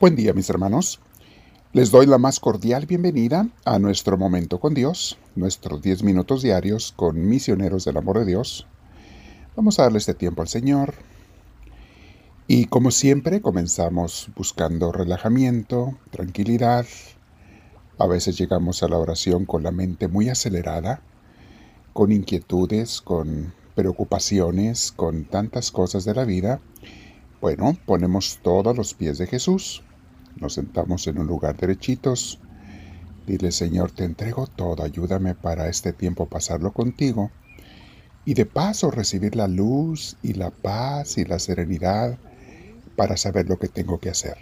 Buen día mis hermanos. Les doy la más cordial bienvenida a nuestro momento con Dios, nuestros 10 minutos diarios con misioneros del amor de Dios. Vamos a darle este tiempo al Señor. Y como siempre comenzamos buscando relajamiento, tranquilidad. A veces llegamos a la oración con la mente muy acelerada, con inquietudes, con preocupaciones, con tantas cosas de la vida. Bueno, ponemos todos los pies de Jesús nos sentamos en un lugar derechitos. Dile, Señor, te entrego todo, ayúdame para este tiempo pasarlo contigo. Y de paso recibir la luz y la paz y la serenidad para saber lo que tengo que hacer.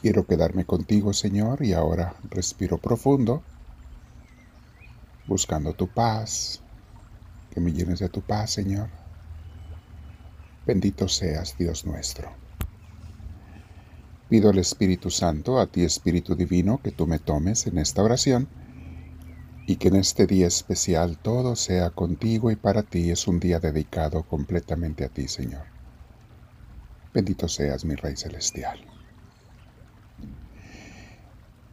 Quiero quedarme contigo, Señor, y ahora respiro profundo, buscando tu paz, que me llenes de tu paz, Señor. Bendito seas, Dios nuestro. Pido al Espíritu Santo, a ti Espíritu Divino, que tú me tomes en esta oración y que en este día especial todo sea contigo y para ti es un día dedicado completamente a ti, Señor. Bendito seas, mi Rey Celestial.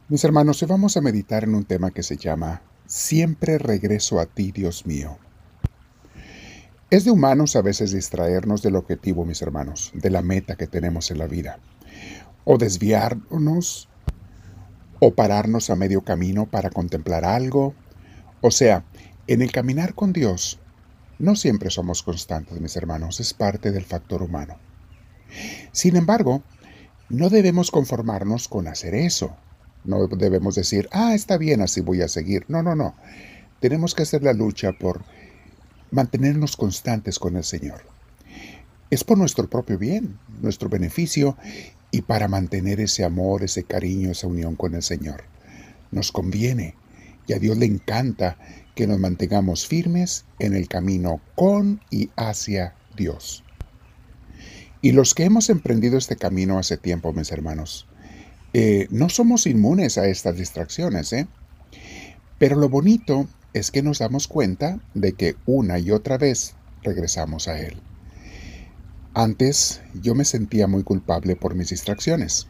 Mis hermanos, hoy vamos a meditar en un tema que se llama Siempre regreso a ti, Dios mío. Es de humanos a veces distraernos del objetivo, mis hermanos, de la meta que tenemos en la vida o desviarnos o pararnos a medio camino para contemplar algo. O sea, en el caminar con Dios no siempre somos constantes, mis hermanos, es parte del factor humano. Sin embargo, no debemos conformarnos con hacer eso. No debemos decir, ah, está bien, así voy a seguir. No, no, no. Tenemos que hacer la lucha por mantenernos constantes con el Señor. Es por nuestro propio bien, nuestro beneficio y para mantener ese amor, ese cariño, esa unión con el Señor. Nos conviene y a Dios le encanta que nos mantengamos firmes en el camino con y hacia Dios. Y los que hemos emprendido este camino hace tiempo, mis hermanos, eh, no somos inmunes a estas distracciones, ¿eh? Pero lo bonito es que nos damos cuenta de que una y otra vez regresamos a Él. Antes yo me sentía muy culpable por mis distracciones.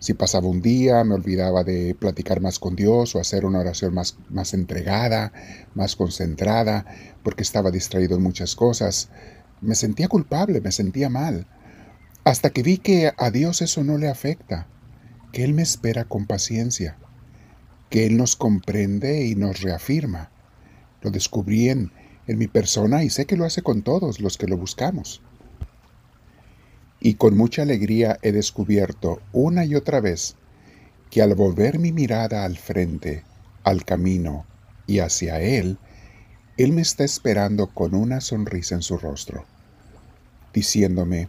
Si pasaba un día, me olvidaba de platicar más con Dios o hacer una oración más, más entregada, más concentrada, porque estaba distraído en muchas cosas. Me sentía culpable, me sentía mal. Hasta que vi que a Dios eso no le afecta, que Él me espera con paciencia, que Él nos comprende y nos reafirma. Lo descubrí en, en mi persona y sé que lo hace con todos los que lo buscamos y con mucha alegría he descubierto una y otra vez que al volver mi mirada al frente, al camino y hacia Él, Él me está esperando con una sonrisa en su rostro, diciéndome,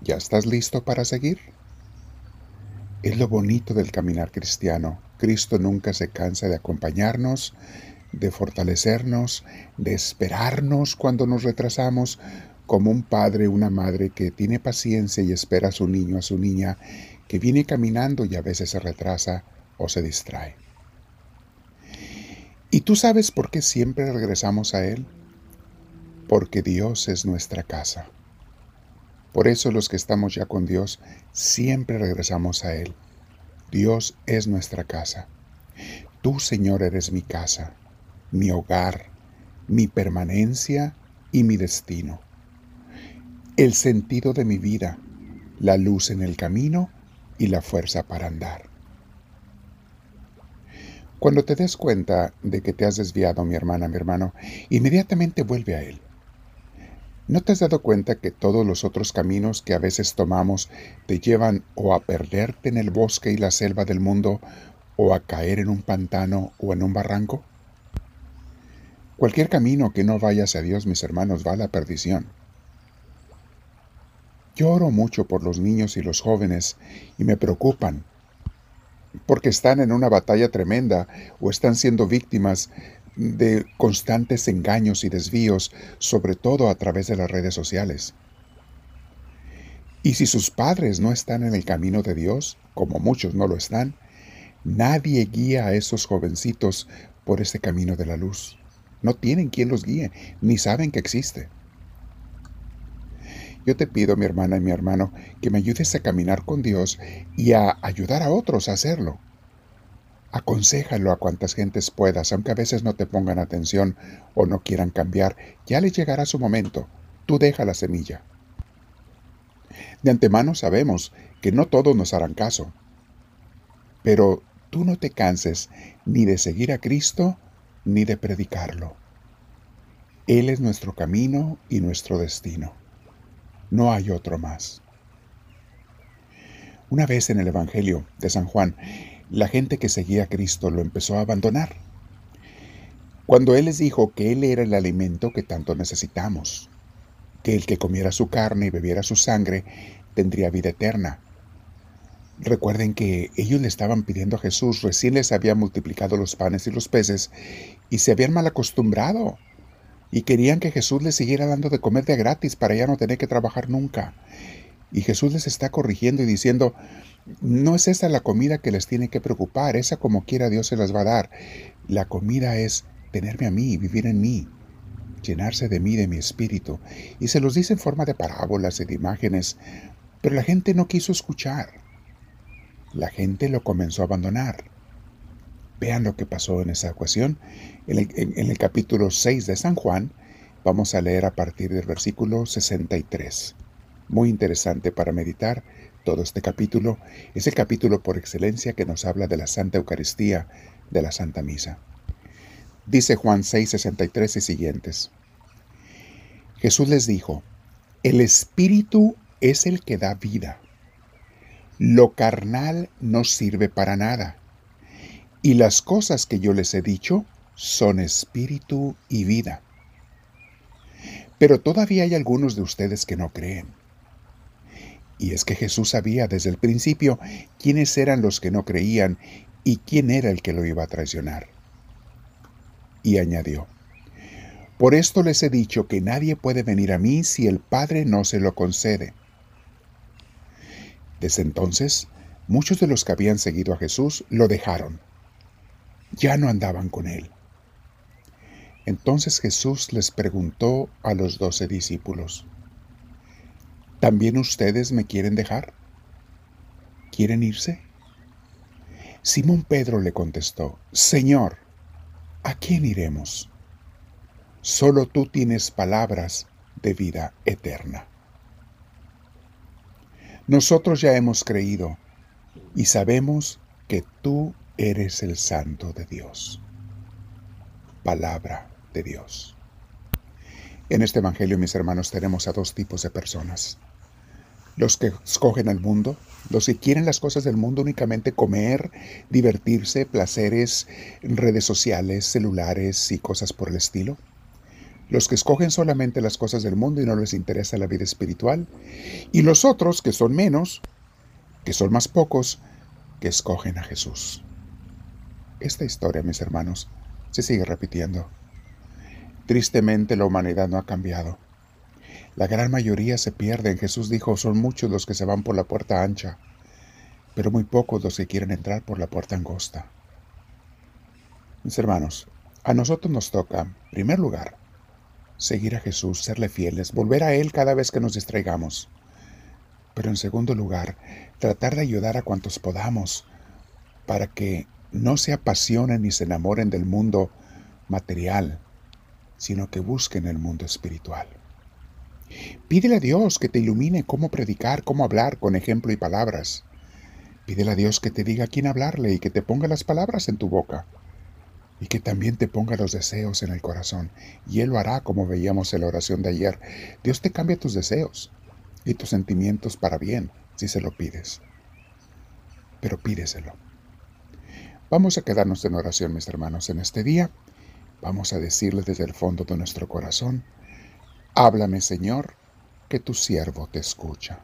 ¿ya estás listo para seguir? Es lo bonito del caminar cristiano. Cristo nunca se cansa de acompañarnos, de fortalecernos, de esperarnos cuando nos retrasamos, como un padre, una madre que tiene paciencia y espera a su niño, a su niña, que viene caminando y a veces se retrasa o se distrae. ¿Y tú sabes por qué siempre regresamos a Él? Porque Dios es nuestra casa. Por eso los que estamos ya con Dios siempre regresamos a Él. Dios es nuestra casa. Tú, Señor, eres mi casa, mi hogar, mi permanencia y mi destino el sentido de mi vida, la luz en el camino y la fuerza para andar. Cuando te des cuenta de que te has desviado, mi hermana, mi hermano, inmediatamente vuelve a Él. ¿No te has dado cuenta que todos los otros caminos que a veces tomamos te llevan o a perderte en el bosque y la selva del mundo o a caer en un pantano o en un barranco? Cualquier camino que no vaya hacia Dios, mis hermanos, va a la perdición. Lloro mucho por los niños y los jóvenes y me preocupan porque están en una batalla tremenda o están siendo víctimas de constantes engaños y desvíos, sobre todo a través de las redes sociales. Y si sus padres no están en el camino de Dios, como muchos no lo están, nadie guía a esos jovencitos por ese camino de la luz. No tienen quien los guíe, ni saben que existe. Yo te pido, mi hermana y mi hermano, que me ayudes a caminar con Dios y a ayudar a otros a hacerlo. Aconsejalo a cuantas gentes puedas, aunque a veces no te pongan atención o no quieran cambiar, ya les llegará su momento. Tú deja la semilla. De antemano sabemos que no todos nos harán caso, pero tú no te canses ni de seguir a Cristo ni de predicarlo. Él es nuestro camino y nuestro destino. No hay otro más. Una vez en el Evangelio de San Juan, la gente que seguía a Cristo lo empezó a abandonar. Cuando Él les dijo que Él era el alimento que tanto necesitamos, que el que comiera su carne y bebiera su sangre tendría vida eterna. Recuerden que ellos le estaban pidiendo a Jesús, recién les había multiplicado los panes y los peces y se habían mal acostumbrado y querían que Jesús les siguiera dando de comer de gratis para ya no tener que trabajar nunca. Y Jesús les está corrigiendo y diciendo, no es esa la comida que les tiene que preocupar, esa como quiera Dios se las va a dar. La comida es tenerme a mí, vivir en mí, llenarse de mí, de mi espíritu. Y se los dice en forma de parábolas y de imágenes, pero la gente no quiso escuchar. La gente lo comenzó a abandonar. Vean lo que pasó en esa ocasión. En el, capítulo 6 de San Juan, vamos a leer a partir del versículo 63. Muy interesante para meditar todo este capítulo. Es el capítulo por excelencia que nos habla de la Santa Eucaristía, de la Santa Misa. Dice Juan 6, 63 y siguientes. Jesús les dijo, el Espíritu es el que da vida. Lo carnal no sirve para nada. Y las cosas que yo les he dicho son espíritu y vida. Pero todavía hay algunos de ustedes que no creen. Y es que Jesús sabía desde el principio quiénes eran los que no creían y quién era el que lo iba a traicionar. Y añadió, Por esto les he dicho que nadie puede venir a mí si el Padre no se lo concede. Desde entonces, muchos de los que habían seguido a Jesús lo dejaron ya no andaban con él. Entonces Jesús les preguntó a los doce discípulos, ¿también ustedes me quieren dejar? ¿Quieren irse? Simón Pedro le contestó, Señor, ¿a quién iremos? Solo tú tienes palabras de vida eterna. Nosotros ya hemos creído y sabemos que tú eres el santo de Dios. Palabra de Dios. En este Evangelio, mis hermanos, tenemos a dos tipos de personas. Los que escogen al mundo, los que quieren las cosas del mundo únicamente comer, divertirse, placeres, redes sociales, celulares y cosas por el estilo. Los que escogen solamente las cosas del mundo y no les interesa la vida espiritual. Y los otros, que son menos, que son más pocos, que escogen a Jesús. Esta historia, mis hermanos, se sigue repitiendo. Tristemente la humanidad no ha cambiado. La gran mayoría se pierden. Jesús dijo, son muchos los que se van por la puerta ancha, pero muy pocos los que quieren entrar por la puerta angosta. Mis hermanos, a nosotros nos toca, en primer lugar, seguir a Jesús, serle fieles, volver a Él cada vez que nos distraigamos. Pero en segundo lugar, tratar de ayudar a cuantos podamos para que no se apasionen ni se enamoren del mundo material, sino que busquen el mundo espiritual. Pídele a Dios que te ilumine cómo predicar, cómo hablar con ejemplo y palabras. Pídele a Dios que te diga a quién hablarle y que te ponga las palabras en tu boca. Y que también te ponga los deseos en el corazón. Y Él lo hará como veíamos en la oración de ayer. Dios te cambia tus deseos y tus sentimientos para bien si se lo pides. Pero pídeselo. Vamos a quedarnos en oración, mis hermanos, en este día. Vamos a decirle desde el fondo de nuestro corazón, háblame Señor, que tu siervo te escucha.